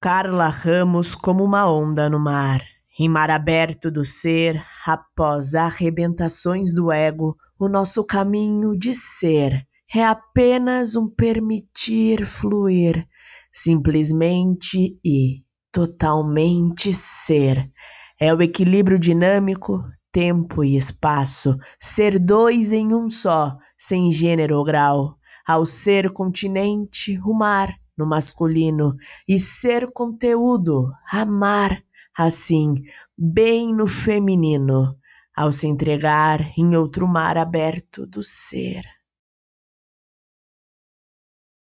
Carla Ramos como uma onda no mar. Em mar aberto do ser, após arrebentações do ego, o nosso caminho de ser é apenas um permitir fluir, simplesmente e totalmente ser. É o equilíbrio dinâmico, tempo e espaço, ser dois em um só, sem gênero ou grau. Ao ser continente, o mar no masculino e ser conteúdo, amar assim, bem no feminino, ao se entregar em outro mar aberto do ser.